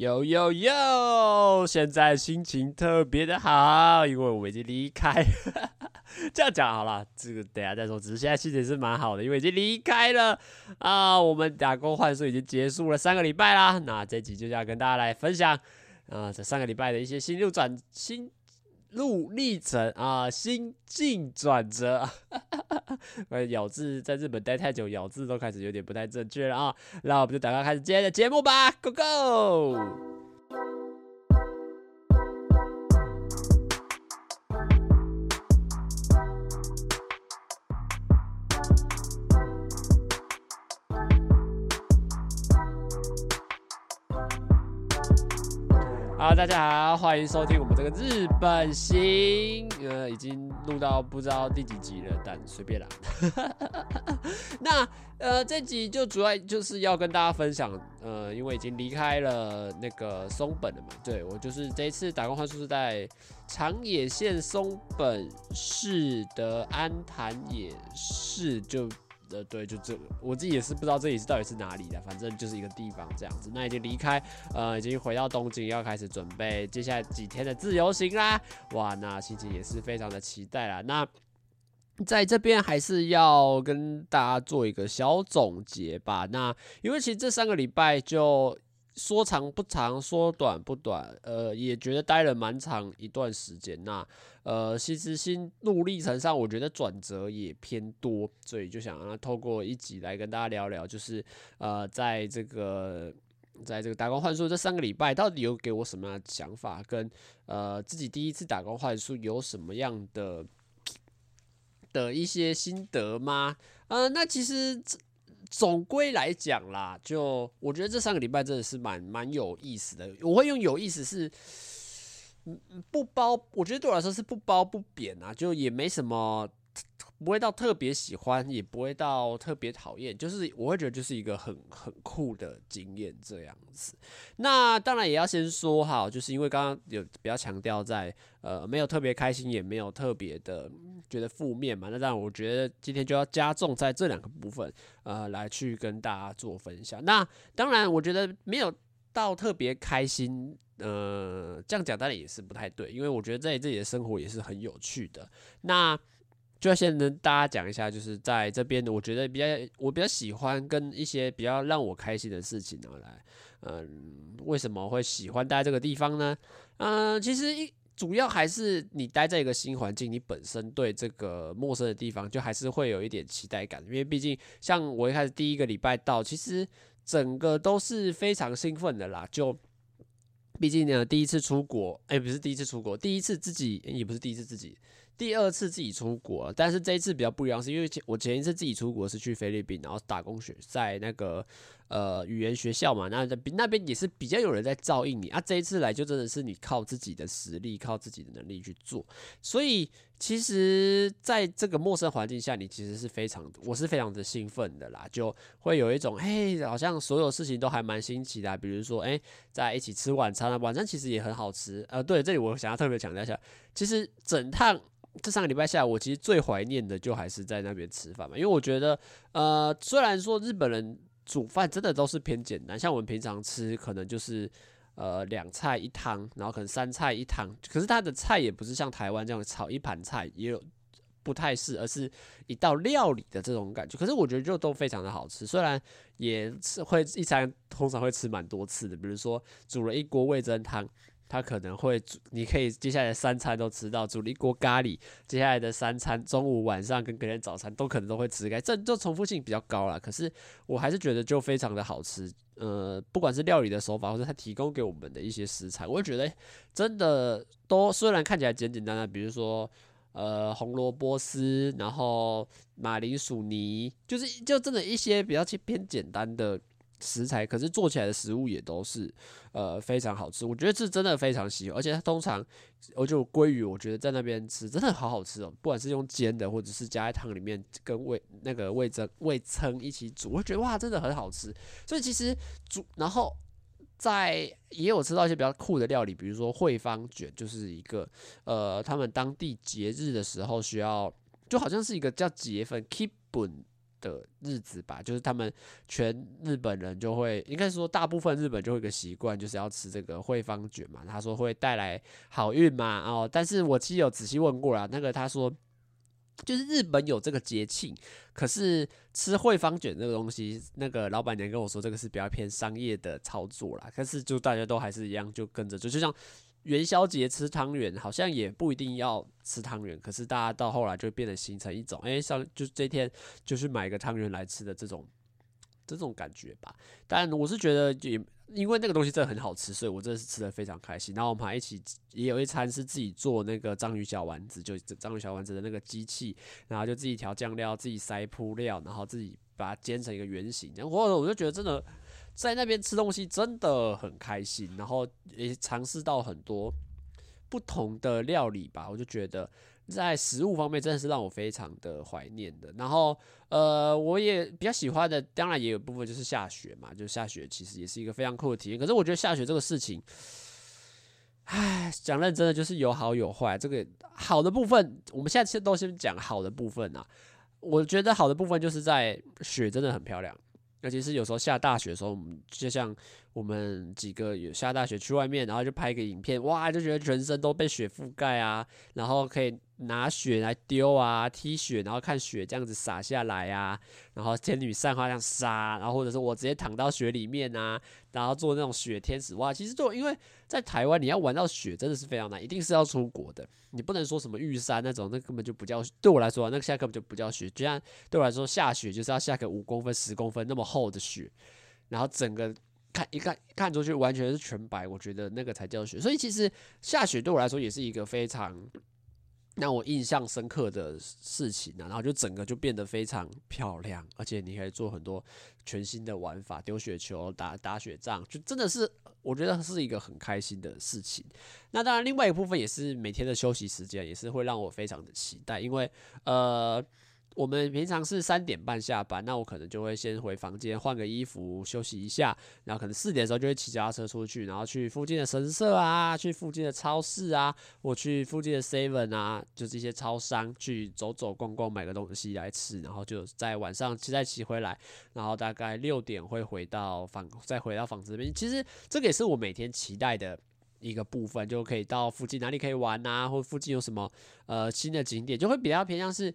有有有！现在心情特别的好，因为我已经离开。这样讲好了，这个等下再说。只是现在心情是蛮好的，因为已经离开了啊。我们打工换宿已经结束了三个礼拜啦。那这集就要跟大家来分享啊，这三个礼拜的一些心路转新路历程啊，心境转折。咬字在日本待太久，咬字都开始有点不太正确了啊！那我们就赶快开始今天的节目吧，Go Go！好，大家好，欢迎收听我们这个日本行，呃，已经录到不知道第几集了，但随便啦。那呃，这集就主要就是要跟大家分享，呃，因为已经离开了那个松本了嘛，对，我就是这一次打工换宿是在长野县松本市的安昙野市就。呃，对，就这，我自己也是不知道这里是到底是哪里的，反正就是一个地方这样子。那已经离开，呃，已经回到东京，要开始准备接下来几天的自由行啦。哇，那心情也是非常的期待啦。那在这边还是要跟大家做一个小总结吧。那因为其实这三个礼拜就。说长不长，说短不短，呃，也觉得待了蛮长一段时间。那，呃，其实心路历程上，我觉得转折也偏多，所以就想要透过一集来跟大家聊聊，就是呃，在这个在这个打工换宿这三个礼拜，到底有给我什么样的想法，跟呃自己第一次打工换宿有什么样的的一些心得吗？呃，那其实。总归来讲啦，就我觉得这三个礼拜真的是蛮蛮有意思的。我会用有意思是，不包，我觉得对我来说是不褒不贬啊，就也没什么。不会到特别喜欢，也不会到特别讨厌，就是我会觉得就是一个很很酷的经验这样子。那当然也要先说哈，就是因为刚刚有比较强调在呃没有特别开心，也没有特别的觉得负面嘛。那当然我觉得今天就要加重在这两个部分呃来去跟大家做分享。那当然我觉得没有到特别开心，呃这样讲当然也是不太对，因为我觉得在这里的生活也是很有趣的。那就要先跟大家讲一下，就是在这边，我觉得比较我比较喜欢跟一些比较让我开心的事情呢来，嗯，为什么会喜欢待在这个地方呢？嗯，其实一主要还是你待在一个新环境，你本身对这个陌生的地方就还是会有一点期待感，因为毕竟像我一开始第一个礼拜到，其实整个都是非常兴奋的啦，就毕竟呢第一次出国，哎，不是第一次出国，第一次自己也不是第一次自己。第二次自己出国，但是这一次比较不一样，是因为前我前一次自己出国是去菲律宾，然后打工学在那个呃语言学校嘛，那那边也是比较有人在照应你啊。这一次来就真的是你靠自己的实力，靠自己的能力去做，所以其实在这个陌生环境下，你其实是非常，我是非常的兴奋的啦，就会有一种嘿，好像所有事情都还蛮新奇的，比如说哎，在一起吃晚餐啊，晚餐其实也很好吃，呃，对，这里我想要特别强调一下，其实整趟。这上个礼拜下来，我其实最怀念的就还是在那边吃饭嘛，因为我觉得，呃，虽然说日本人煮饭真的都是偏简单，像我们平常吃可能就是呃两菜一汤，然后可能三菜一汤，可是它的菜也不是像台湾这样炒一盘菜，也有不太是，而是一道料理的这种感觉。可是我觉得就都非常的好吃，虽然也是会一餐通常会吃蛮多次的，比如说煮了一锅味噌汤。他可能会煮，你可以接下来三餐都吃到，煮了一锅咖喱，接下来的三餐，中午、晚上跟隔天早餐都可能都会吃开，这就重复性比较高啦。可是我还是觉得就非常的好吃，呃，不管是料理的手法，或者他提供给我们的一些食材，我觉得真的都虽然看起来简简单单，比如说呃红萝卜丝，然后马铃薯泥，就是就真的一些比较偏简单的。食材，可是做起来的食物也都是呃非常好吃，我觉得这真的非常喜欢，而且它通常我就鲑鱼，我觉得在那边吃真的好好吃哦，不管是用煎的，或者是加在汤里面跟味那个味噌味噌一起煮，我觉得哇真的很好吃。所以其实煮，然后在也有吃到一些比较酷的料理，比如说惠方卷，就是一个呃他们当地节日的时候需要，就好像是一个叫节分 Kippun 的日子吧，就是他们全日本人就会，应该说大部分日本就会有个习惯，就是要吃这个惠方卷嘛。他说会带来好运嘛，哦，但是我其实有仔细问过了，那个他说就是日本有这个节庆，可是吃惠方卷这个东西，那个老板娘跟我说这个是比较偏商业的操作啦，可是就大家都还是一样，就跟着就就像。元宵节吃汤圆好像也不一定要吃汤圆，可是大家到后来就变得形成一种，哎、欸，像就是这天就是买个汤圆来吃的这种这种感觉吧。但我是觉得也因为那个东西真的很好吃，所以我真的是吃得非常开心。然后我们还一起也有一餐是自己做那个章鱼小丸子，就章鱼小丸子的那个机器，然后就自己调酱料，自己塞铺料，然后自己把它煎成一个圆形。然后我就觉得真的。在那边吃东西真的很开心，然后也尝试到很多不同的料理吧。我就觉得在食物方面真的是让我非常的怀念的。然后呃，我也比较喜欢的，当然也有部分就是下雪嘛，就下雪其实也是一个非常酷的体验。可是我觉得下雪这个事情，唉，讲认真的就是有好有坏。这个好的部分，我们现在先都先讲好的部分啊。我觉得好的部分就是在雪真的很漂亮。尤其是有时候下大雪的时候，我们就像我们几个有下大雪去外面，然后就拍个影片，哇，就觉得全身都被雪覆盖啊，然后可以拿雪来丢啊，踢雪，然后看雪这样子洒下来啊，然后天女散花这样洒，然后或者是我直接躺到雪里面啊，然后做那种雪天使，哇，其实就因为在台湾你要玩到雪真的是非常难，一定是要出国的，你不能说什么玉山那种，那根本就不叫，对我来说，那个现在根本就不叫雪，就像对我来说下雪就是要下个五公分、十公分那么厚的雪，然后整个。看一看看出去完全是全白，我觉得那个才叫雪。所以其实下雪对我来说也是一个非常让我印象深刻的事情啊。然后就整个就变得非常漂亮，而且你可以做很多全新的玩法，丢雪球、打打雪仗，就真的是我觉得是一个很开心的事情。那当然，另外一部分也是每天的休息时间，也是会让我非常的期待，因为呃。我们平常是三点半下班，那我可能就会先回房间换个衣服休息一下，然后可能四点的时候就会骑脚踏车出去，然后去附近的神社啊，去附近的超市啊，我去附近的 Seven 啊，就是一些超商去走走逛逛，买个东西来吃，然后就在晚上骑再骑回来，然后大概六点会回到房，再回到房子这边。其实这个也是我每天期待的。一个部分就可以到附近哪里可以玩啊，或附近有什么呃新的景点，就会比较偏向是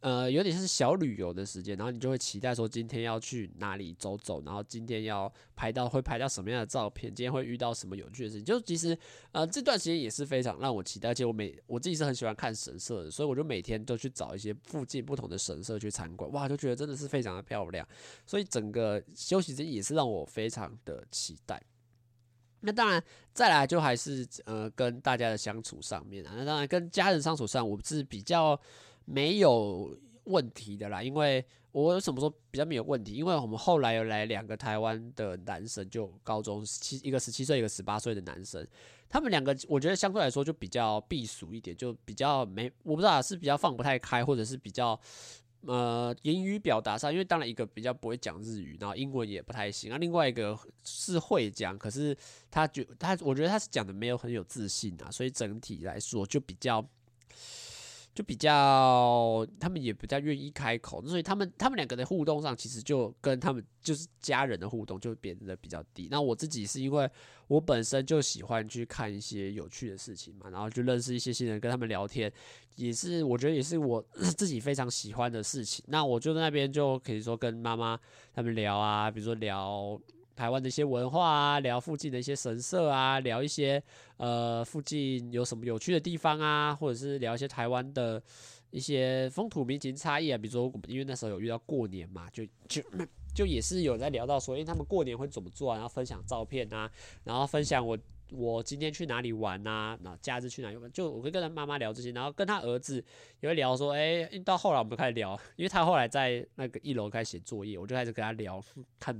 呃有点像是小旅游的时间，然后你就会期待说今天要去哪里走走，然后今天要拍到会拍到什么样的照片，今天会遇到什么有趣的事情。就其实呃这段时间也是非常让我期待，而且我每我自己是很喜欢看神社的，所以我就每天都去找一些附近不同的神社去参观，哇，就觉得真的是非常的漂亮，所以整个休息时间也是让我非常的期待。那当然，再来就还是呃跟大家的相处上面啊。那当然跟家人相处上，我是比较没有问题的啦。因为我为什么说比较没有问题？因为我们后来有来两个台湾的男生，就高中七一个十七岁，一个十八岁的男生，他们两个我觉得相对来说就比较避俗一点，就比较没我不知道是比较放不太开，或者是比较。呃，言语表达上，因为当然一个比较不会讲日语，然后英文也不太行啊。另外一个是会讲，可是他觉他，我觉得他是讲的没有很有自信啊，所以整体来说就比较。就比较，他们也比较愿意开口，所以他们他们两个的互动上，其实就跟他们就是家人的互动就变得比较低。那我自己是因为我本身就喜欢去看一些有趣的事情嘛，然后就认识一些新人，跟他们聊天，也是我觉得也是我 自己非常喜欢的事情。那我就在那边就可以说跟妈妈他们聊啊，比如说聊。台湾的一些文化啊，聊附近的一些神社啊，聊一些呃附近有什么有趣的地方啊，或者是聊一些台湾的一些风土民情差异啊，比如说我们因为那时候有遇到过年嘛，就就就也是有在聊到说，因为，他们过年会怎么做啊，然后分享照片啊，然后分享我。我今天去哪里玩啊？然后假日去哪里玩？就我会跟他妈妈聊这些，然后跟他儿子也会聊说，哎，到后来我们开始聊，因为他后来在那个一楼开始写作业，我就开始跟他聊，看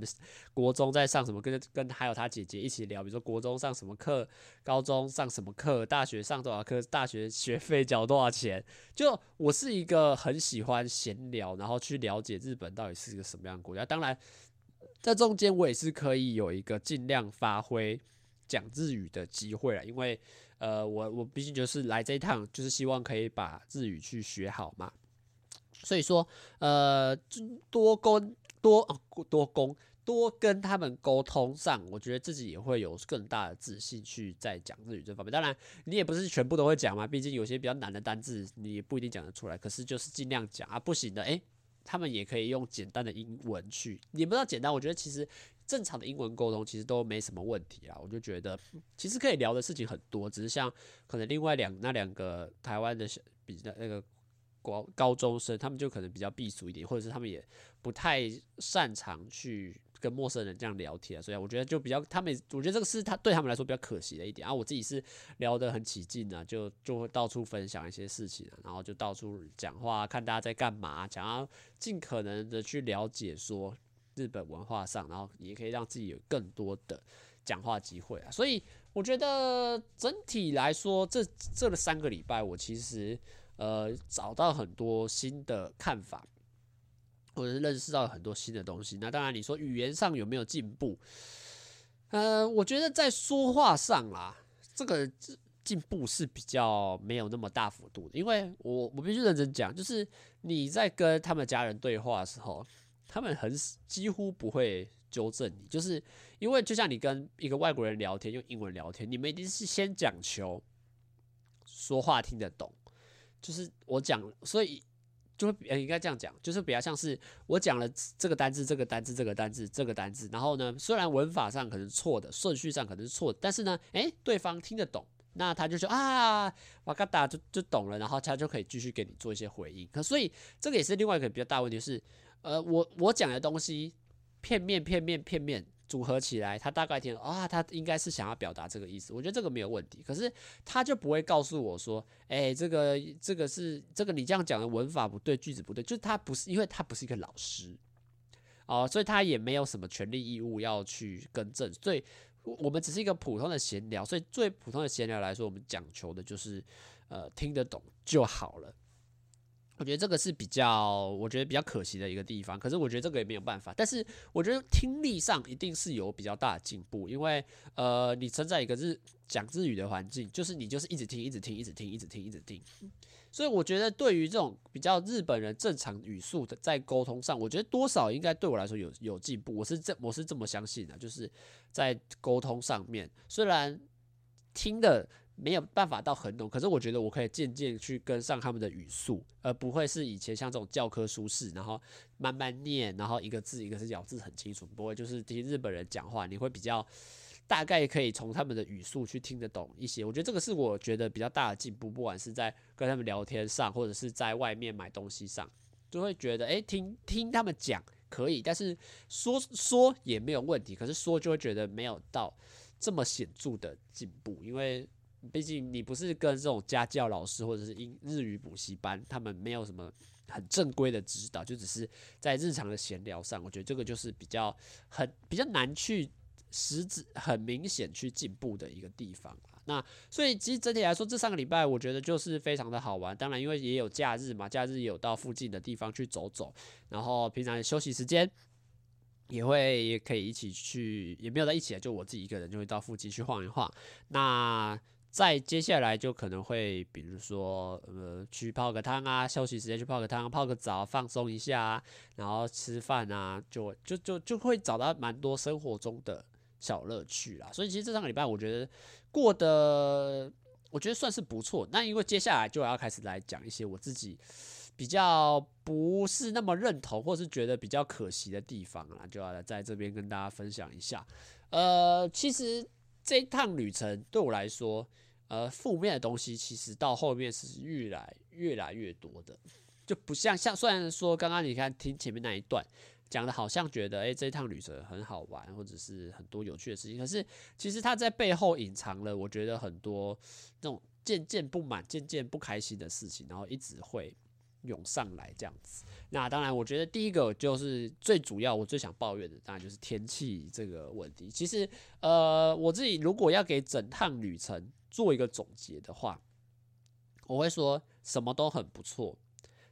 国中在上什么，跟跟还有他姐姐一起聊，比如说国中上什么课，高中上什么课，大学上多少课，大学学费交多少钱。就我是一个很喜欢闲聊，然后去了解日本到底是一个什么样的国家。当然，在中间我也是可以有一个尽量发挥。讲日语的机会了，因为呃，我我毕竟就是来这一趟，就是希望可以把日语去学好嘛。所以说，呃，多沟多多沟多跟他们沟通上，我觉得自己也会有更大的自信去在讲日语这方面。当然，你也不是全部都会讲嘛，毕竟有些比较难的单字你也不一定讲得出来。可是就是尽量讲啊，不行的，诶，他们也可以用简单的英文去，也不知道简单。我觉得其实正常的英文沟通其实都没什么问题啊。我就觉得其实可以聊的事情很多，只是像可能另外两那两个台湾的小比较那个。高高中生，他们就可能比较避俗一点，或者是他们也不太擅长去跟陌生人这样聊天，所以我觉得就比较他们，我觉得这个是他对他们来说比较可惜的一点啊。我自己是聊得很起劲啊，就就会到处分享一些事情啊，然后就到处讲话，看大家在干嘛，想要尽可能的去了解说日本文化上，然后也可以让自己有更多的讲话机会啊。所以我觉得整体来说，这这三个礼拜我其实。呃，找到很多新的看法，或者是认识到很多新的东西。那当然，你说语言上有没有进步？呃，我觉得在说话上啦，这个进步是比较没有那么大幅度的。因为我我必须认真讲，就是你在跟他们家人对话的时候，他们很几乎不会纠正你，就是因为就像你跟一个外国人聊天，用英文聊天，你们一定是先讲求说话听得懂。就是我讲，所以就会呃应该这样讲，就是比较像是我讲了这个单字、这个单字、这个单字、这个单字，然后呢，虽然文法上可能错的，顺序上可能是错的，但是呢，诶，对方听得懂，那他就说啊，哇嘎达就就懂了，然后他就可以继续给你做一些回应。可所以这个也是另外一个比较大问题，是呃，我我讲的东西片面、片面、片面。组合起来，他大概听啊，他应该是想要表达这个意思。我觉得这个没有问题，可是他就不会告诉我说，哎、这个这个是这个你这样讲的文法不对，句子不对，就是他不是，因为他不是一个老师哦，所以他也没有什么权利义务要去更正。所以我们只是一个普通的闲聊，所以最普通的闲聊来说，我们讲求的就是呃听得懂就好了。我觉得这个是比较，我觉得比较可惜的一个地方。可是我觉得这个也没有办法。但是我觉得听力上一定是有比较大的进步，因为呃，你存在一个日讲日语的环境，就是你就是一直听，一直听，一直听，一直听，一直听。所以我觉得对于这种比较日本人正常语速的在沟通上，我觉得多少应该对我来说有有进步。我是这我是这么相信的，就是在沟通上面，虽然听的。没有办法到很懂，可是我觉得我可以渐渐去跟上他们的语速，而不会是以前像这种教科书式，然后慢慢念，然后一个字一个字咬字很清楚，不会就是听日本人讲话，你会比较大概可以从他们的语速去听得懂一些。我觉得这个是我觉得比较大的进步，不管是在跟他们聊天上，或者是在外面买东西上，就会觉得诶，听听他们讲可以，但是说说也没有问题，可是说就会觉得没有到这么显著的进步，因为。毕竟你不是跟这种家教老师或者是英日语补习班，他们没有什么很正规的指导，就只是在日常的闲聊上，我觉得这个就是比较很比较难去实质很明显去进步的一个地方。那所以其实整体来说，这三个礼拜我觉得就是非常的好玩。当然，因为也有假日嘛，假日有到附近的地方去走走，然后平常休息时间也会也可以一起去，也没有在一起，就我自己一个人就会到附近去晃一晃。那再接下来就可能会，比如说，呃，去泡个汤啊，休息时间去泡个汤，泡个澡，放松一下啊，然后吃饭啊，就就就就会找到蛮多生活中的小乐趣啦。所以其实这三个礼拜，我觉得过得，我觉得算是不错。那因为接下来就要开始来讲一些我自己比较不是那么认同，或是觉得比较可惜的地方啦，就要来在这边跟大家分享一下。呃，其实。这一趟旅程对我来说，呃，负面的东西其实到后面是越来越来越多的，就不像像虽然说刚刚你看听前面那一段讲的，好像觉得诶，这一趟旅程很好玩，或者是很多有趣的事情，可是其实它在背后隐藏了我觉得很多那种渐渐不满、渐渐不开心的事情，然后一直会涌上来这样子。那当然，我觉得第一个就是最主要，我最想抱怨的，当然就是天气这个问题。其实，呃，我自己如果要给整趟旅程做一个总结的话，我会说什么都很不错，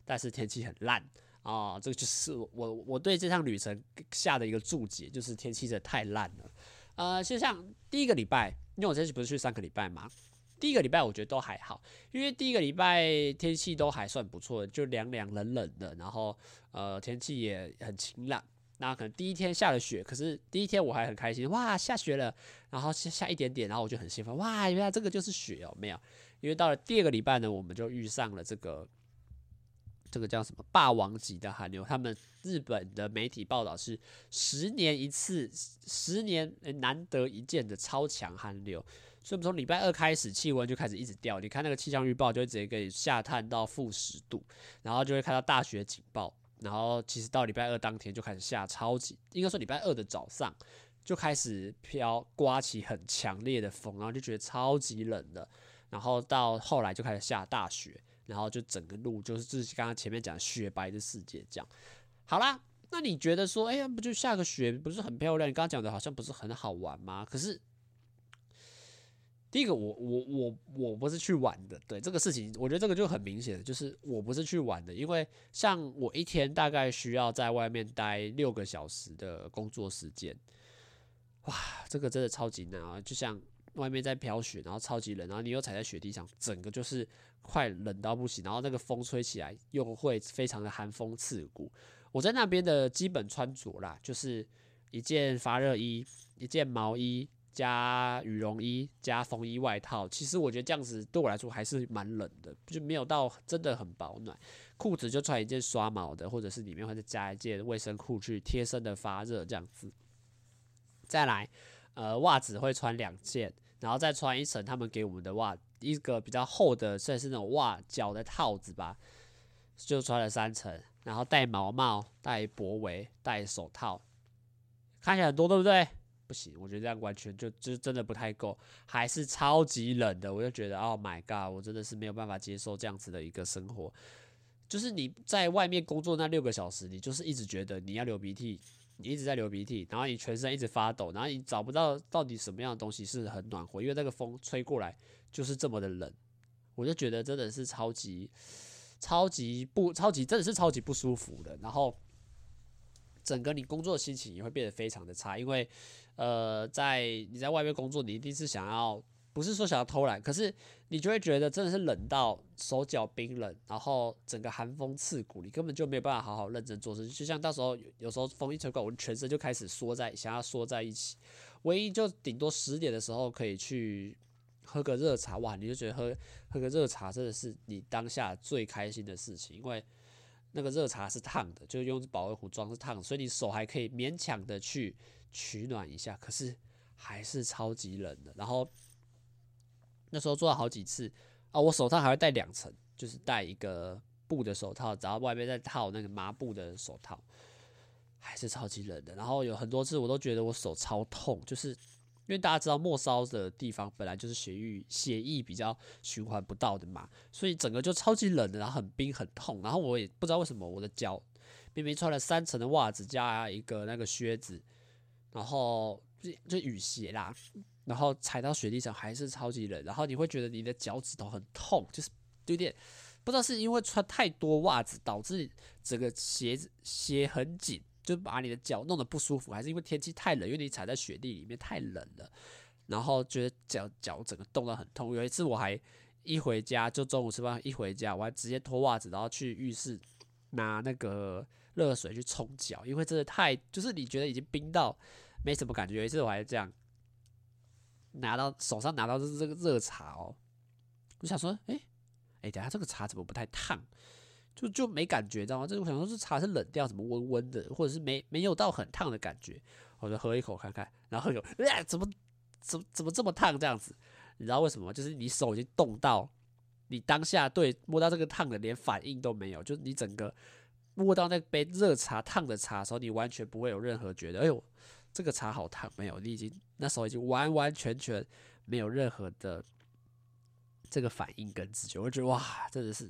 但是天气很烂啊。这个就是我我对这趟旅程下的一个注解，就是天气真的太烂了。呃，就像第一个礼拜，因为我这次不是去三个礼拜嘛，第一个礼拜我觉得都还好，因为第一个礼拜天气都还算不错，就凉凉冷冷的，然后呃天气也很晴朗。那可能第一天下了雪，可是第一天我还很开心，哇，下雪了，然后下下一点点，然后我就很兴奋，哇，原来这个就是雪哦，没有，因为到了第二个礼拜呢，我们就遇上了这个这个叫什么霸王级的寒流，他们日本的媒体报道是十年一次，十年难得一见的超强寒流，所以我们从礼拜二开始气温就开始一直掉，你看那个气象预报就会直接给你下探到负十度，然后就会看到大雪警报。然后其实到礼拜二当天就开始下超级，应该说礼拜二的早上就开始飘刮起很强烈的风，然后就觉得超级冷的。然后到后来就开始下大雪，然后就整个路就是就是刚刚前面讲雪白的世界这样。好啦，那你觉得说，哎呀，不就下个雪不是很漂亮？你刚刚讲的好像不是很好玩吗？可是。第一个，我我我我不是去玩的，对这个事情，我觉得这个就很明显，就是我不是去玩的，因为像我一天大概需要在外面待六个小时的工作时间，哇，这个真的超级难啊！就像外面在飘雪，然后超级冷，然后你又踩在雪地上，整个就是快冷到不行，然后那个风吹起来又会非常的寒风刺骨。我在那边的基本穿着啦，就是一件发热衣，一件毛衣。加羽绒衣加风衣外套，其实我觉得这样子对我来说还是蛮冷的，就没有到真的很保暖。裤子就穿一件刷毛的，或者是里面会再加一件卫生裤去贴身的发热这样子。再来，呃，袜子会穿两件，然后再穿一层他们给我们的袜，一个比较厚的，算是那种袜脚的套子吧，就穿了三层，然后戴毛帽、戴脖围、戴手套，看起来很多，对不对？不行，我觉得这样完全就就真的不太够，还是超级冷的。我就觉得，Oh my god，我真的是没有办法接受这样子的一个生活。就是你在外面工作那六个小时，你就是一直觉得你要流鼻涕，你一直在流鼻涕，然后你全身一直发抖，然后你找不到到底什么样的东西是很暖和，因为那个风吹过来就是这么的冷。我就觉得真的是超级超级不超级，真的是超级不舒服的。然后整个你工作的心情也会变得非常的差，因为。呃，在你在外面工作，你一定是想要，不是说想要偷懒，可是你就会觉得真的是冷到手脚冰冷，然后整个寒风刺骨，你根本就没有办法好好认真做事。就像到时候有时候风一吹过，我全身就开始缩在，想要缩在一起。唯一就顶多十点的时候可以去喝个热茶，哇，你就觉得喝喝个热茶真的是你当下最开心的事情，因为那个热茶是烫的，就用保温壶装是烫，所以你手还可以勉强的去。取暖一下，可是还是超级冷的。然后那时候做了好几次啊，我手套还会戴两层，就是戴一个布的手套，然后外面再套那个麻布的手套，还是超级冷的。然后有很多次我都觉得我手超痛，就是因为大家知道末梢的地方本来就是血液血液比较循环不到的嘛，所以整个就超级冷的，然后很冰很痛。然后我也不知道为什么我的脚明明穿了三层的袜子加一个那个靴子。然后就就雨鞋啦，然后踩到雪地上还是超级冷，然后你会觉得你的脚趾头很痛，就是有点不知道是因为穿太多袜子导致整个鞋子鞋很紧，就把你的脚弄得不舒服，还是因为天气太冷，因为你踩在雪地里面太冷了，然后觉得脚脚整个冻得很痛。有一次我还一回家就中午吃饭一回家，我还直接脱袜子，然后去浴室拿那个。热水去冲脚，因为真的太就是你觉得已经冰到没什么感觉。有一次我还这样拿到手上拿到的是这个热茶哦，我想说，哎、欸、哎、等下这个茶怎么不太烫？就就没感觉，知道吗？这我想说，这茶是冷掉，怎么温温的，或者是没没有到很烫的感觉？我就喝一口看看，然后有，哎、怎么怎么怎么这么烫？这样子，你知道为什么吗？就是你手已经冻到，你当下对摸到这个烫的连反应都没有，就是你整个。摸到那杯热茶烫的茶的时候，你完全不会有任何觉得，哎呦，这个茶好烫，没有，你已经那时候已经完完全全没有任何的这个反应跟直觉，我觉得哇，真的是，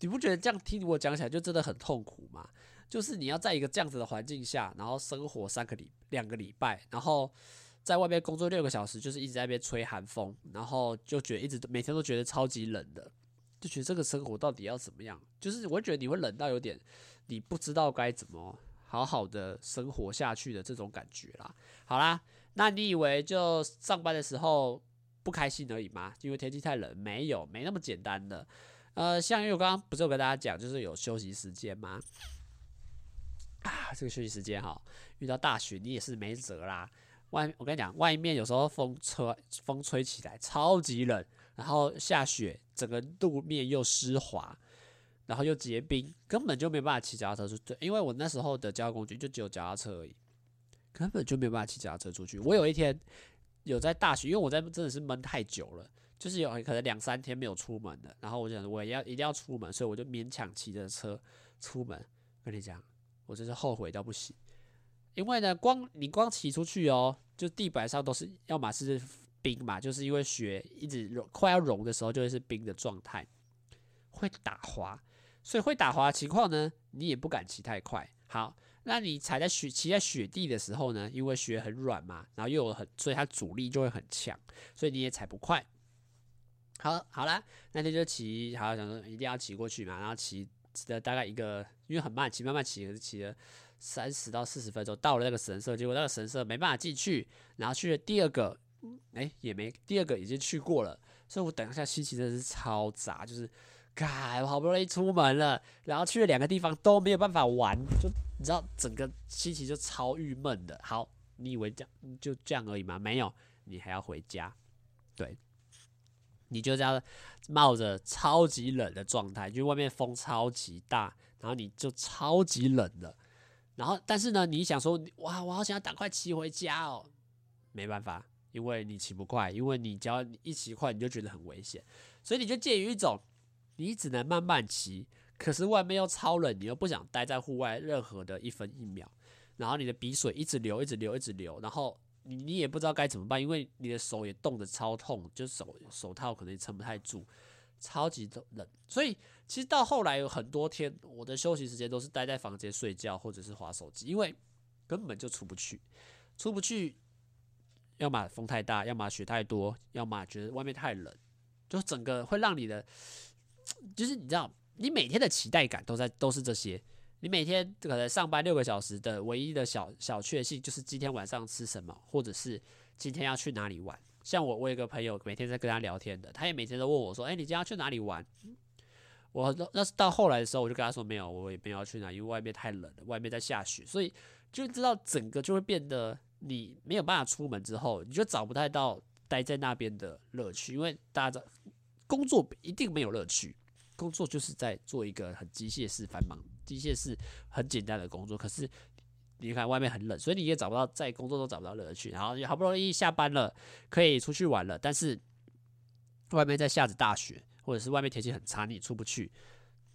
你不觉得这样听我讲起来就真的很痛苦吗？就是你要在一个这样子的环境下，然后生活三个礼两个礼拜，然后在外面工作六个小时，就是一直在那边吹寒风，然后就觉得一直每天都觉得超级冷的。就觉得这个生活到底要怎么样？就是我觉得你会冷到有点，你不知道该怎么好好的生活下去的这种感觉啦。好啦，那你以为就上班的时候不开心而已吗？因为天气太冷？没有，没那么简单的。呃，像因为我刚刚不是有跟大家讲，就是有休息时间吗？啊，这个休息时间哈，遇到大雪你也是没辙啦。外，我跟你讲，外面有时候风吹风吹起来超级冷，然后下雪，整个路面又湿滑，然后又结冰，根本就没办法骑脚踏车出去。因为我那时候的交通工具就只有脚踏车而已，根本就没办法骑脚踏车出去。我有一天有在大学，因为我在真的是闷太久了，就是有可能两三天没有出门的，然后我想我要一定要出门，所以我就勉强骑着车出门。跟你讲，我真是后悔到不行。因为呢，光你光骑出去哦，就地板上都是要么是冰嘛，就是因为雪一直融，快要融的时候就会是冰的状态，会打滑，所以会打滑的情况呢，你也不敢骑太快。好，那你踩在雪骑在雪地的时候呢，因为雪很软嘛，然后又有很，所以它阻力就会很强，所以你也踩不快。好，好啦，那天就骑，好想说一定要骑过去嘛，然后骑骑了大概一个，因为很慢，骑慢慢骑，可是骑了。三十到四十分钟到了那个神社，结果那个神社没办法进去，然后去了第二个，哎、也没第二个已经去过了，所以我等一下心情真的是超杂，就是，哎，我好不容易出门了，然后去了两个地方都没有办法玩，就你知道整个心情就超郁闷的。好，你以为这样就这样而已吗？没有，你还要回家，对，你就这样冒着超级冷的状态，就外面风超级大，然后你就超级冷的。然后，但是呢，你想说，哇，我好想要赶快骑回家哦，没办法，因为你骑不快，因为你只要你一骑快，你就觉得很危险，所以你就介于一种，你只能慢慢骑，可是外面又超冷，你又不想待在户外任何的一分一秒，然后你的鼻水一直流，一直流，一直流，然后你你也不知道该怎么办，因为你的手也冻得超痛，就手手套可能也撑不太住。超级的冷，所以其实到后来有很多天，我的休息时间都是待在房间睡觉或者是滑手机，因为根本就出不去，出不去，要么风太大，要么雪太多，要么觉得外面太冷，就整个会让你的，就是你知道，你每天的期待感都在都是这些，你每天可能上班六个小时的唯一的小小确幸就是今天晚上吃什么，或者是今天要去哪里玩。像我，我有个朋友每天在跟他聊天的，他也每天都问我说：“哎、你今天要去哪里玩？”我那是到后来的时候，我就跟他说：“没有，我也没有要去哪，因为外面太冷了，外面在下雪，所以就知道整个就会变得你没有办法出门之后，你就找不太到待在那边的乐趣，因为大家工作一定没有乐趣，工作就是在做一个很机械式繁忙、机械式很简单的工作，可是。”你看外面很冷，所以你也找不到在工作中找不到乐趣。然后你好不容易下班了，可以出去玩了，但是外面在下着大雪，或者是外面天气很差，你出不去，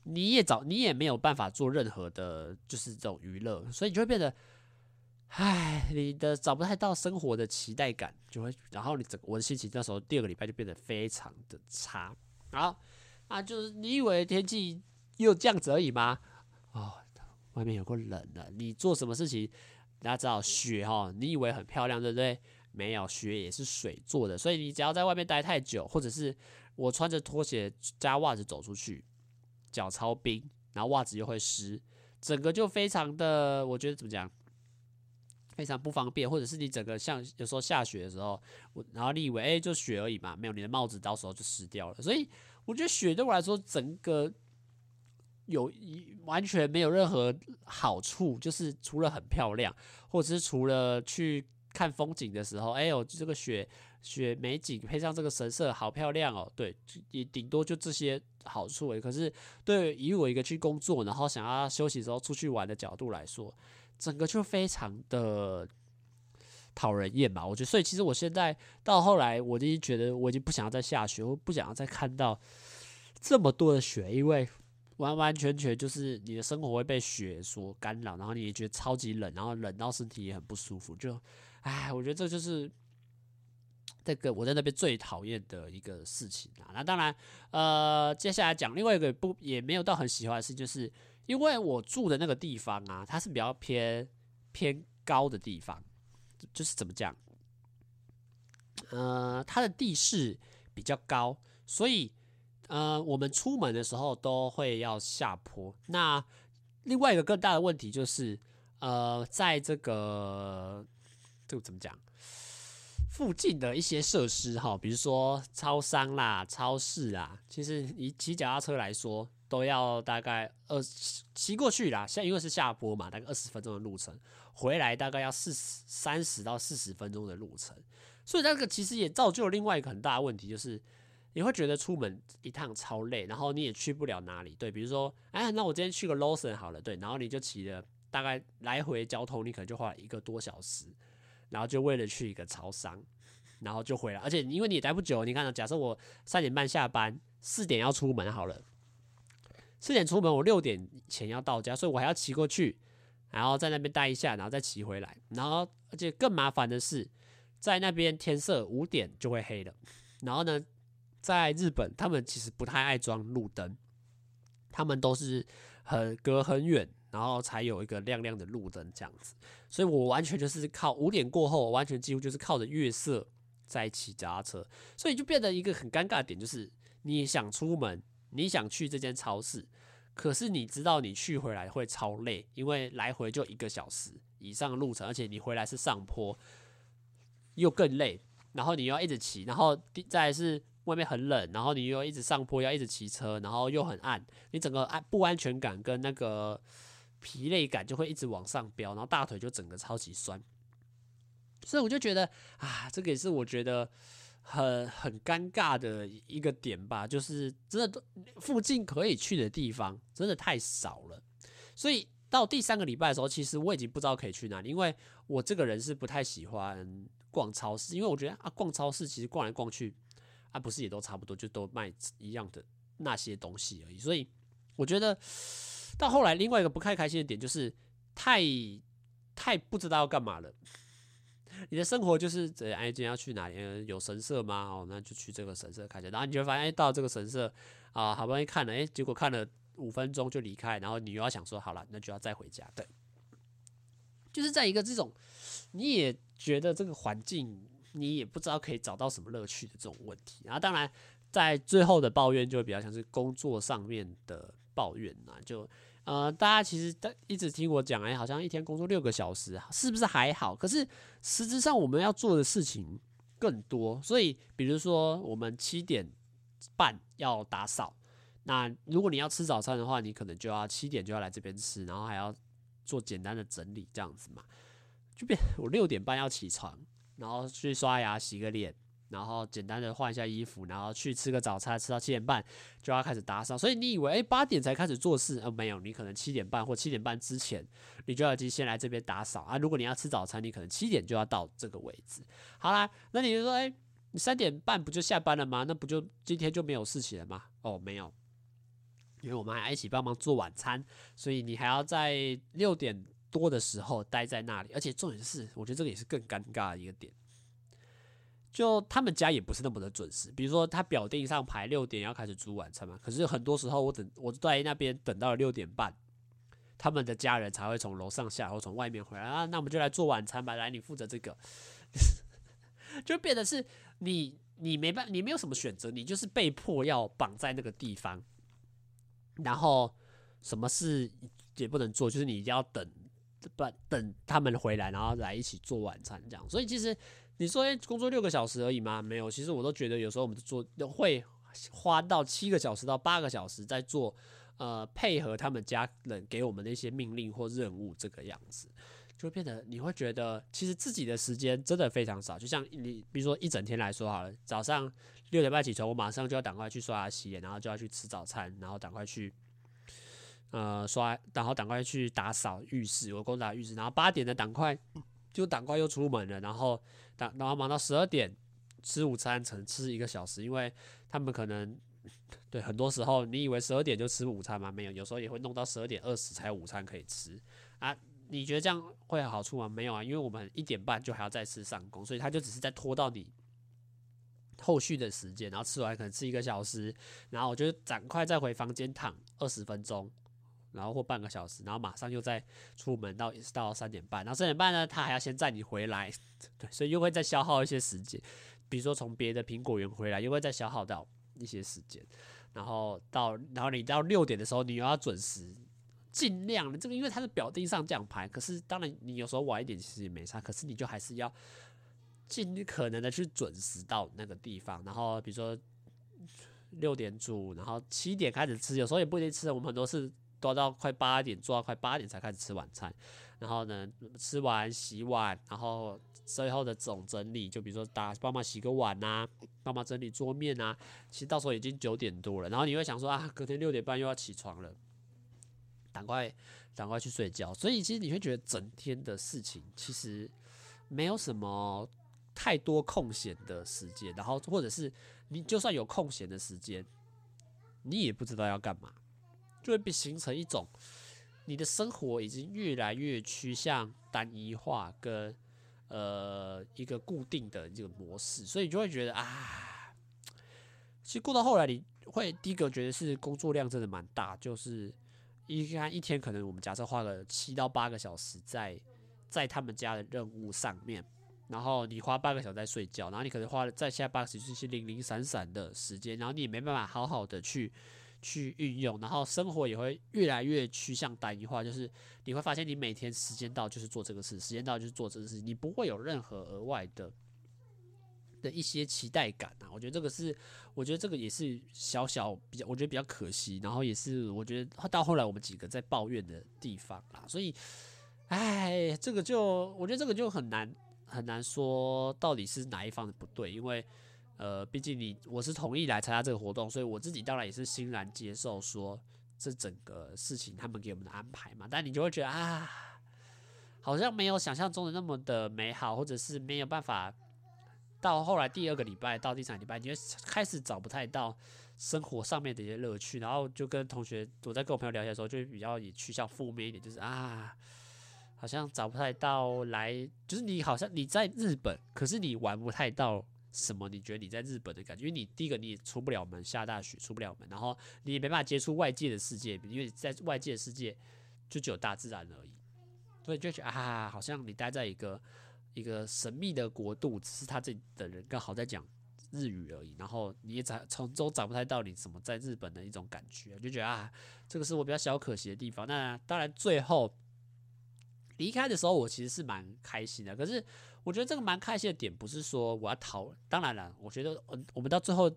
你也找你也没有办法做任何的，就是这种娱乐，所以你就会变得，唉，你的找不太到生活的期待感，就会，然后你整个我的心情那时候第二个礼拜就变得非常的差。好，啊，就是你以为天气又这样子而已吗？哦。外面有个冷的，你做什么事情，大家知道雪哈，你以为很漂亮，对不对？没有，雪也是水做的，所以你只要在外面待太久，或者是我穿着拖鞋加袜子走出去，脚超冰，然后袜子又会湿，整个就非常的，我觉得怎么讲，非常不方便，或者是你整个像有时候下雪的时候，我然后你以为哎就雪而已嘛，没有，你的帽子到时候就湿掉了，所以我觉得雪对我来说整个。有一完全没有任何好处，就是除了很漂亮，或者是除了去看风景的时候，哎呦，这个雪雪美景配上这个神社，好漂亮哦。对，也顶多就这些好处。可是对于我一个去工作，然后想要休息的时候出去玩的角度来说，整个就非常的讨人厌嘛。我觉得，所以其实我现在到后来，我已经觉得我已经不想要再下雪，我不想要再看到这么多的雪，因为。完完全全就是你的生活会被雪所干扰，然后你也觉得超级冷，然后冷到身体也很不舒服。就，哎，我觉得这就是 这个我在那边最讨厌的一个事情啊。那当然，呃，接下来讲另外一个不也没有到很喜欢的事，就是因为我住的那个地方啊，它是比较偏偏高的地方，就是怎么讲？呃，它的地势比较高，所以。呃，我们出门的时候都会要下坡。那另外一个更大的问题就是，呃，在这个这个怎么讲？附近的一些设施哈，比如说超商啦、超市啦，其实以骑脚踏车来说，都要大概二骑过去啦，现在因为是下坡嘛，大概二十分钟的路程，回来大概要四十三十到四十分钟的路程，所以那个其实也造就了另外一个很大的问题，就是你会觉得出门一趟超累，然后你也去不了哪里。对，比如说，哎，那我今天去个 Lawson 好了，对，然后你就骑了大概来回交通，你可能就花了一个多小时。然后就为了去一个超商，然后就回来，而且因为你也待不久，你看，假设我三点半下班，四点要出门好了，四点出门，我六点前要到家，所以我还要骑过去，然后在那边待一下，然后再骑回来，然后而且更麻烦的是，在那边天色五点就会黑了，然后呢，在日本他们其实不太爱装路灯，他们都是很隔很远。然后才有一个亮亮的路灯这样子，所以我完全就是靠五点过后，完全几乎就是靠着月色在骑脚踏车，所以就变得一个很尴尬的点，就是你想出门，你想去这间超市，可是你知道你去回来会超累，因为来回就一个小时以上路程，而且你回来是上坡，又更累，然后你又要一直骑，然后再是外面很冷，然后你又一直上坡，要一直骑车，然后又很暗，你整个安不安全感跟那个。疲累感就会一直往上飙，然后大腿就整个超级酸，所以我就觉得啊，这个也是我觉得很很尴尬的一个点吧，就是真的附近可以去的地方真的太少了，所以到第三个礼拜的时候，其实我已经不知道可以去哪里，因为我这个人是不太喜欢逛超市，因为我觉得啊，逛超市其实逛来逛去啊，不是也都差不多，就都卖一样的那些东西而已，所以我觉得。到后来，另外一个不太开心的点就是太太不知道要干嘛了。你的生活就是，哎，今天要去哪里？有神社吗？哦，那就去这个神社看一下。然后你就发现，哎，到这个神社啊，好不容易看了，哎，结果看了五分钟就离开，然后你又要想说，好了，那就要再回家。对，就是在一个这种你也觉得这个环境你也不知道可以找到什么乐趣的这种问题。然后当然，在最后的抱怨就会比较像是工作上面的抱怨啊，就。呃，大家其实都一直听我讲，哎，好像一天工作六个小时，是不是还好？可是实质上我们要做的事情更多，所以比如说我们七点半要打扫，那如果你要吃早餐的话，你可能就要七点就要来这边吃，然后还要做简单的整理，这样子嘛，就变我六点半要起床，然后去刷牙、洗个脸。然后简单的换一下衣服，然后去吃个早餐，吃到七点半就要开始打扫。所以你以为哎八点才开始做事？呃没有，你可能七点半或七点半之前，你就要先来这边打扫啊。如果你要吃早餐，你可能七点就要到这个位置。好啦，那你就说哎，你三点半不就下班了吗？那不就今天就没有事情了吗？哦，没有，因为我们还一起帮忙做晚餐，所以你还要在六点多的时候待在那里。而且重点是，我觉得这个也是更尴尬的一个点。就他们家也不是那么的准时，比如说他表定上排六点要开始煮晚餐嘛，可是很多时候我等我在那边等到了六点半，他们的家人才会从楼上下或从外面回来啊，那我们就来做晚餐吧，来你负责这个，就变得是你你没办你没有什么选择，你就是被迫要绑在那个地方，然后什么事也不能做，就是你一定要等不等他们回来，然后来一起做晚餐这样，所以其实。你说工作六个小时而已吗？没有，其实我都觉得有时候我们做会花到七个小时到八个小时在做，呃，配合他们家人给我们的一些命令或任务，这个样子就变得你会觉得其实自己的时间真的非常少。就像你比如说一整天来说好了，早上六点半起床，我马上就要赶快去刷牙洗脸，然后就要去吃早餐，然后赶快去呃刷，然后赶快去打扫浴室，我公打浴室，然后八点的赶快就赶快又出门了，然后。然然后忙到十二点吃午餐，只能吃一个小时，因为他们可能对很多时候，你以为十二点就吃午餐吗？没有，有时候也会弄到十二点二十才有午餐可以吃啊。你觉得这样会有好处吗？没有啊，因为我们一点半就还要再次上工，所以他就只是在拖到你后续的时间，然后吃完可能吃一个小时，然后我就赶快再回房间躺二十分钟。然后或半个小时，然后马上又再出门到到三点半，然后三点半呢，他还要先载你回来，对，所以又会再消耗一些时间。比如说从别的苹果园回来，又会再消耗到一些时间。然后到然后你到六点的时候，你又要准时，尽量的这个，因为它是表定上这样排。可是当然你有时候晚一点其实也没差，可是你就还是要尽可能的去准时到那个地方，然后比如说六点煮，然后七点开始吃，有时候也不一定吃。我们很多是都到快八点，做到快八点才开始吃晚餐。然后呢，吃完洗碗，然后最后的总整理，就比如说打帮忙洗个碗呐，帮忙整理桌面呐。其实到时候已经九点多了，然后你会想说啊，隔天六点半又要起床了，赶快赶快去睡觉。所以其实你会觉得整天的事情其实没有什么太多空闲的时间，然后或者是你就算有空闲的时间，你也不知道要干嘛，就会被形成一种。你的生活已经越来越趋向单一化跟呃一个固定的这个模式，所以你就会觉得啊，其实过到后来，你会第一个觉得是工作量真的蛮大，就是一看一天可能我们假设花了七到八个小时在在他们家的任务上面，然后你花八个小时在睡觉，然后你可能花了在下八个小时是零零散散的时间，然后你也没办法好好的去。去运用，然后生活也会越来越趋向单一化，就是你会发现，你每天时间到就是做这个事，时间到就是做这个事，你不会有任何额外的的一些期待感啊。我觉得这个是，我觉得这个也是小小比较，我觉得比较可惜，然后也是我觉得到后来我们几个在抱怨的地方啊。所以，哎，这个就我觉得这个就很难很难说到底是哪一方的不对，因为。呃，毕竟你我是同意来参加这个活动，所以我自己当然也是欣然接受说这整个事情他们给我们的安排嘛。但你就会觉得啊，好像没有想象中的那么的美好，或者是没有办法到后来第二个礼拜到第三礼拜，你就开始找不太到生活上面的一些乐趣，然后就跟同学我在跟我朋友聊天的时候，就比较也趋向负面一点，就是啊，好像找不太到来，就是你好像你在日本，可是你玩不太到。什么？你觉得你在日本的感觉？因为你第一个你也出不了门，下大雪出不了门，然后你也没办法接触外界的世界，因为在外界的世界就只有大自然而已，所以就觉得啊，好像你待在一个一个神秘的国度，只是他这里的人刚好在讲日语而已，然后你也找从中找不太到你什么在日本的一种感觉，就觉得啊，这个是我比较小可惜的地方。那当然最后离开的时候，我其实是蛮开心的，可是。我觉得这个蛮开心的点，不是说我要逃。当然了，我觉得我我们到最后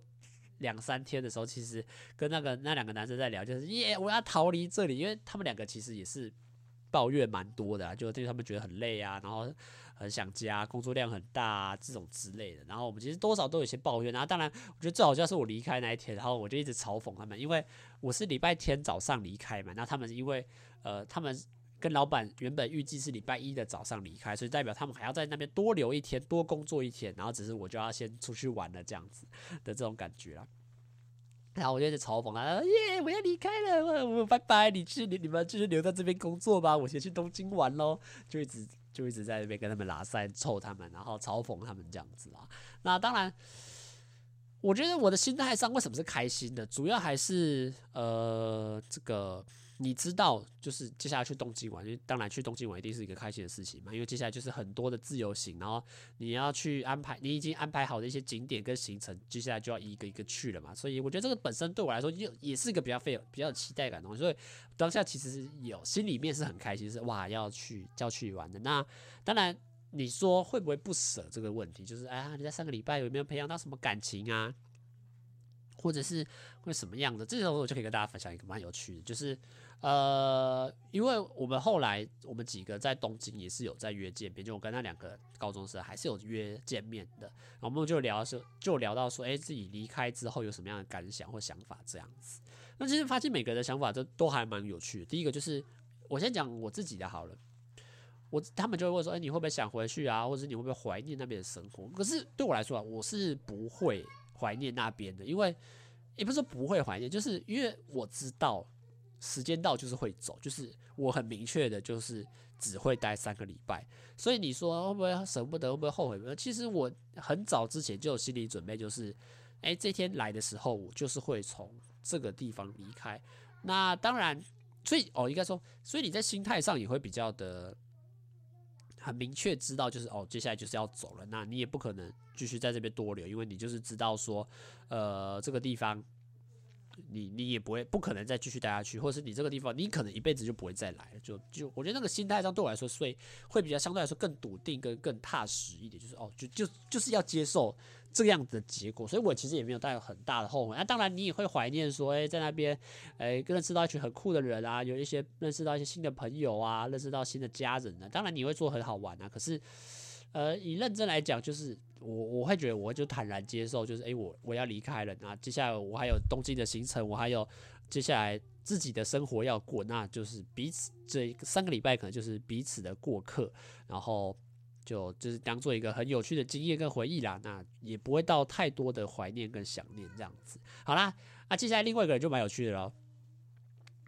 两三天的时候，其实跟那个那两个男生在聊，就是耶，我要逃离这里，因为他们两个其实也是抱怨蛮多的，就对他们觉得很累啊，然后很想家，工作量很大啊，这种之类的。然后我们其实多少都有些抱怨。然后当然，我觉得最好笑是我离开那一天，然后我就一直嘲讽他们，因为我是礼拜天早上离开嘛，那他们因为呃他们。跟老板原本预计是礼拜一的早上离开，所以代表他们还要在那边多留一天，多工作一天，然后只是我就要先出去玩了这样子的这种感觉啦。然后我就在嘲讽他，耶，我要离开了，我我拜拜，你去你你们继续留在这边工作吧，我先去东京玩喽。就一直就一直在那边跟他们拉塞，臭他们，然后嘲讽他们这样子啊。那当然，我觉得我的心态上为什么是开心的，主要还是呃这个。你知道，就是接下来去东京玩，因为当然去东京玩一定是一个开心的事情嘛。因为接下来就是很多的自由行，然后你要去安排，你已经安排好的一些景点跟行程，接下来就要一个一个去了嘛。所以我觉得这个本身对我来说，也也是一个比较费、比较有期待感的东西。所以当下其实有心里面是很开心，是哇要去要去玩的。那当然你说会不会不舍这个问题，就是哎呀，你在上个礼拜有没有培养到什么感情啊？或者是会什么样的？这时候我就可以跟大家分享一个蛮有趣的，就是。呃，因为我们后来我们几个在东京也是有在约见面，就我跟那两个高中生还是有约见面的。然后我们就聊说，就聊到说，哎，自己离开之后有什么样的感想或想法这样子。那其实发现每个人的想法都都还蛮有趣的。第一个就是我先讲我自己的好了，我他们就会问说，哎，你会不会想回去啊？或者你会不会怀念那边的生活？可是对我来说啊，我是不会怀念那边的，因为也不是说不会怀念，就是因为我知道。时间到就是会走，就是我很明确的，就是只会待三个礼拜。所以你说会不会舍不得，会不会后悔？其实我很早之前就有心理准备，就是，哎，这天来的时候，我就是会从这个地方离开。那当然，所以哦，应该说，所以你在心态上也会比较的很明确，知道就是哦，接下来就是要走了。那你也不可能继续在这边多留，因为你就是知道说，呃，这个地方。你你也不会不可能再继续待下去，或是你这个地方你可能一辈子就不会再来了。就就我觉得那个心态上对我来说，所以会比较相对来说更笃定跟更踏实一点，就是哦，就就就是要接受这个样子的结果。所以我其实也没有带有很大的后悔。那、当然你也会怀念说，哎，在那边，哎，认识到一群很酷的人啊，有一些认识到一些新的朋友啊，认识到新的家人呢、啊。当然你会做很好玩啊，可是。呃，以认真来讲，就是我我会觉得，我就坦然接受，就是诶、我我要离开了，那接下来我还有东京的行程，我还有接下来自己的生活要过，那就是彼此这三个礼拜可能就是彼此的过客，然后就就是当做一个很有趣的经验跟回忆啦，那也不会到太多的怀念跟想念这样子。好啦，那接下来另外一个人就蛮有趣的喽，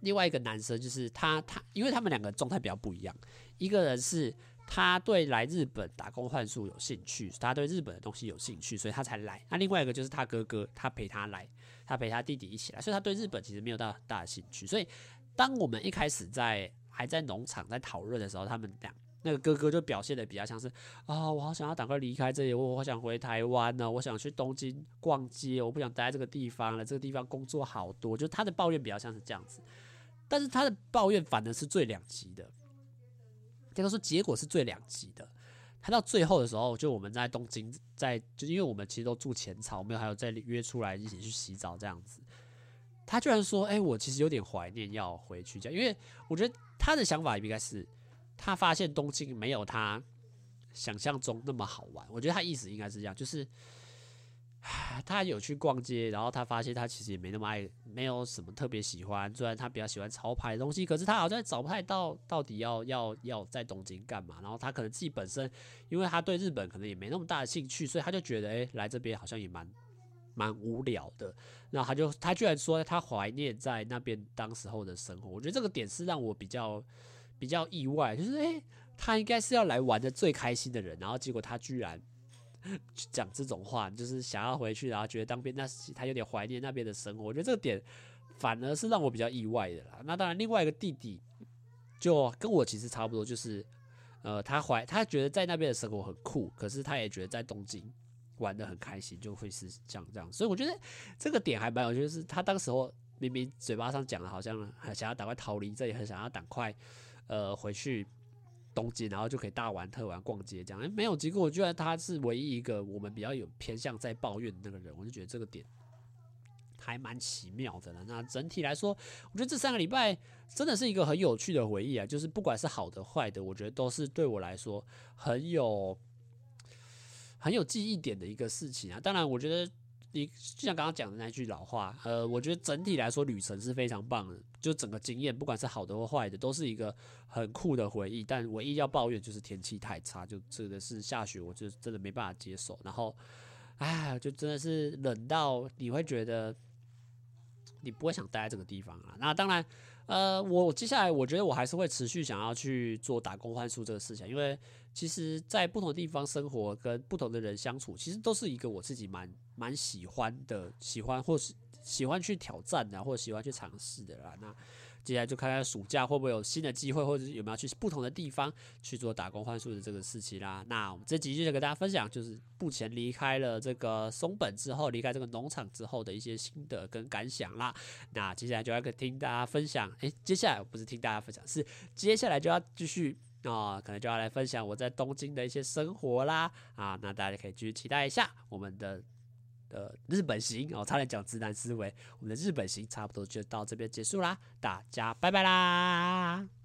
另外一个男生就是他他，因为他们两个状态比较不一样，一个人是。他对来日本打工换宿有兴趣，他对日本的东西有兴趣，所以他才来。那另外一个就是他哥哥，他陪他来，他陪他弟弟一起来，所以他对日本其实没有到大的兴趣。所以当我们一开始在还在农场在讨论的时候，他们俩那个哥哥就表现得比较像是啊、我好想要赶快离开这里，我好想回台湾呢，我想去东京逛街，我不想待在这个地方了，这个地方工作好多，就他的抱怨比较像是这样子。但是他的抱怨反而是最两极的。这个说结果是最两极的。他到最后的时候，就我们在东京，在就因为我们其实都住浅草，我们还有再约出来一起去洗澡这样子。他居然说：“哎、我其实有点怀念要回去这样，因为我觉得他的想法应该是，他发现东京没有他想象中那么好玩。我觉得他意思应该是这样，就是。”他有去逛街，然后他发现他其实也没那么爱，没有什么特别喜欢。虽然他比较喜欢潮牌的东西，可是他好像找不太到到底要要要在东京干嘛。然后他可能自己本身，因为他对日本可能也没那么大的兴趣，所以他就觉得，诶，来这边好像也蛮蛮无聊的。然后他就他居然说他怀念在那边当时候的生活。我觉得这个点是让我比较比较意外，就是诶，他应该是要来玩的最开心的人，然后结果他居然。讲这种话，就是想要回去，然后觉得当兵那他有点怀念那边的生活。我觉得这个点反而是让我比较意外的啦。那当然，另外一个弟弟就跟我其实差不多，就是呃，他怀他觉得在那边的生活很酷，可是他也觉得在东京玩得很开心，就会是这样这样。所以我觉得这个点还蛮有趣，就是他当时候明明嘴巴上讲的好像很想要赶快逃离这里，很想要赶快呃回去。东京，然后就可以大玩特玩、逛街这样。哎，没有，结果我觉得他是唯一一个我们比较有偏向在抱怨的那个人，我就觉得这个点还蛮奇妙的了。那整体来说，我觉得这三个礼拜真的是一个很有趣的回忆啊，就是不管是好的坏的，我觉得都是对我来说很有很有记忆点的一个事情啊。当然，我觉得。你就像刚刚讲的那句老话，呃，我觉得整体来说旅程是非常棒的，就整个经验，不管是好的或坏的，都是一个很酷的回忆。但唯一要抱怨就是天气太差，就真的是下雪，我就真的没办法接受。然后，哎，就真的是冷到你会觉得你不会想待在这个地方啊。那当然。呃，我接下来我觉得我还是会持续想要去做打工换宿这个事情，因为其实，在不同地方生活跟不同的人相处，其实都是一个我自己蛮蛮喜欢的，喜欢或是喜欢去挑战的，或者喜欢去尝试的啦。那接下来就看看暑假会不会有新的机会，或者是有没有去不同的地方去做打工换宿的这个事情啦。那我们这集就想跟大家分享，就是目前离开了这个松本之后，离开这个农场之后的一些心得跟感想啦。那接下来就要跟听大家分享，诶，接下来不是听大家分享，是接下来就要继续啊、可能就要来分享我在东京的一些生活啦。啊，那大家可以继续期待一下我们的。的日本型哦，差点讲直男思维，我们的日本型差不多就到这边结束啦，大家拜拜啦。